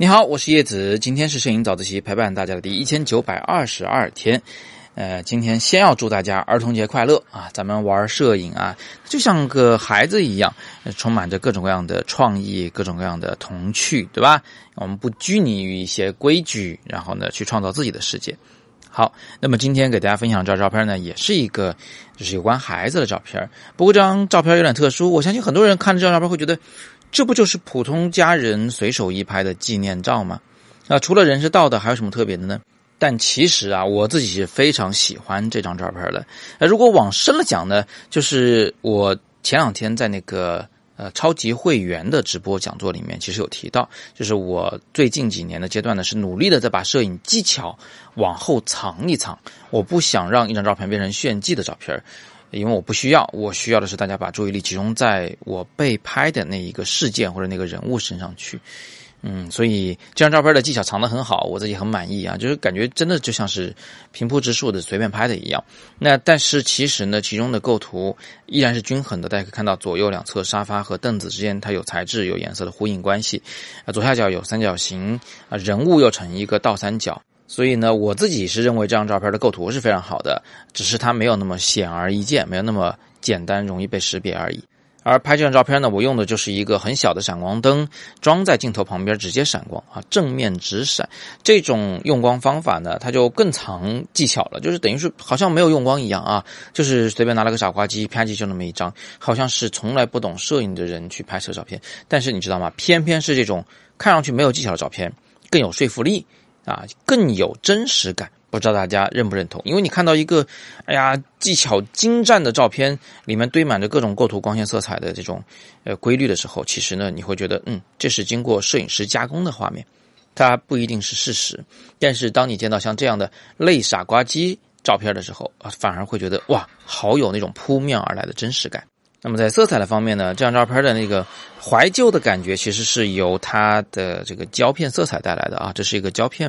你好，我是叶子，今天是摄影早自习陪伴大家的第一千九百二十二天。呃，今天先要祝大家儿童节快乐啊！咱们玩摄影啊，就像个孩子一样，充满着各种各样的创意，各种各样的童趣，对吧？我们不拘泥于一些规矩，然后呢，去创造自己的世界。好，那么今天给大家分享这张照片呢，也是一个就是有关孩子的照片。不过这张照片有点特殊，我相信很多人看这张照片会觉得。这不就是普通家人随手一拍的纪念照吗？那除了人是道的，还有什么特别的呢？但其实啊，我自己是非常喜欢这张照片的。那如果往深了讲呢，就是我前两天在那个呃超级会员的直播讲座里面，其实有提到，就是我最近几年的阶段呢，是努力的在把摄影技巧往后藏一藏，我不想让一张照片变成炫技的照片。因为我不需要，我需要的是大家把注意力集中在我被拍的那一个事件或者那个人物身上去，嗯，所以这张照片的技巧藏得很好，我自己很满意啊，就是感觉真的就像是平铺直述的随便拍的一样。那但是其实呢，其中的构图依然是均衡的，大家可以看到左右两侧沙发和凳子之间它有材质有颜色的呼应关系，啊，左下角有三角形啊，人物又成一个倒三角。所以呢，我自己是认为这张照片的构图是非常好的，只是它没有那么显而易见，没有那么简单容易被识别而已。而拍这张照片呢，我用的就是一个很小的闪光灯，装在镜头旁边直接闪光啊，正面直闪。这种用光方法呢，它就更藏技巧了，就是等于是好像没有用光一样啊，就是随便拿了个傻瓜机啪叽就那么一张，好像是从来不懂摄影的人去拍摄照片。但是你知道吗？偏偏是这种看上去没有技巧的照片更有说服力。啊，更有真实感，不知道大家认不认同？因为你看到一个，哎呀，技巧精湛的照片，里面堆满着各种构图、光线、色彩的这种呃规律的时候，其实呢，你会觉得，嗯，这是经过摄影师加工的画面，它不一定是事实。但是当你见到像这样的类傻瓜机照片的时候，啊，反而会觉得，哇，好有那种扑面而来的真实感。那么在色彩的方面呢，这张照片的那个怀旧的感觉，其实是由它的这个胶片色彩带来的啊。这是一个胶片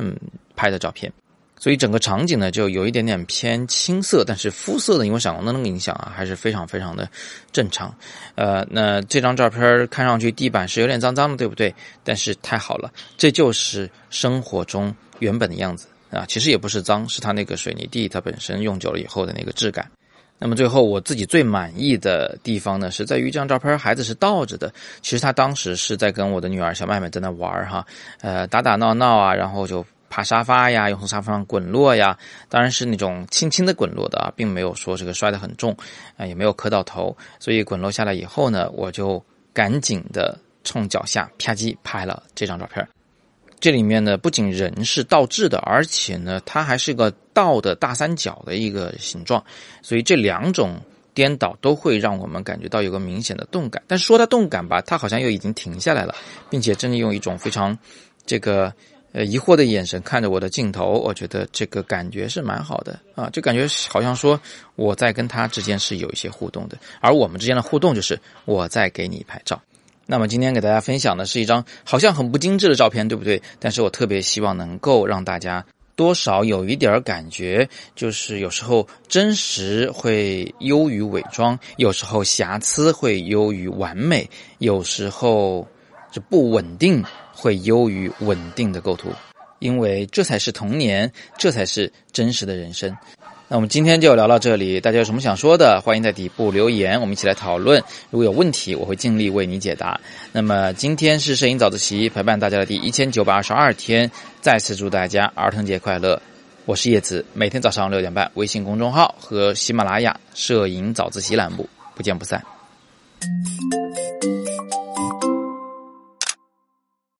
拍的照片，所以整个场景呢就有一点点偏青色，但是肤色呢，因为闪光灯的影响啊，还是非常非常的正常。呃，那这张照片看上去地板是有点脏脏的，对不对？但是太好了，这就是生活中原本的样子啊。其实也不是脏，是它那个水泥地它本身用久了以后的那个质感。那么最后我自己最满意的地方呢，是在于这张照片孩子是倒着的。其实他当时是在跟我的女儿小妹妹在那玩哈，呃，打打闹闹啊，然后就爬沙发呀，又从沙发上滚落呀。当然是那种轻轻的滚落的啊，并没有说这个摔得很重啊，也没有磕到头。所以滚落下来以后呢，我就赶紧的冲脚下啪叽拍了这张照片。这里面呢，不仅人是倒置的，而且呢，它还是个倒的大三角的一个形状，所以这两种颠倒都会让我们感觉到有个明显的动感。但说它动感吧，它好像又已经停下来了，并且真的用一种非常这个呃疑惑的眼神看着我的镜头，我觉得这个感觉是蛮好的啊，就感觉好像说我在跟他之间是有一些互动的，而我们之间的互动就是我在给你拍照。那么今天给大家分享的是一张好像很不精致的照片，对不对？但是我特别希望能够让大家多少有一点感觉，就是有时候真实会优于伪装，有时候瑕疵会优于完美，有时候这不稳定会优于稳定的构图，因为这才是童年，这才是真实的人生。那我们今天就聊到这里，大家有什么想说的，欢迎在底部留言，我们一起来讨论。如果有问题，我会尽力为你解答。那么今天是摄影早自习陪伴大家的第一千九百二十二天，再次祝大家儿童节快乐！我是叶子，每天早上六点半，微信公众号和喜马拉雅摄影早自习栏目不见不散。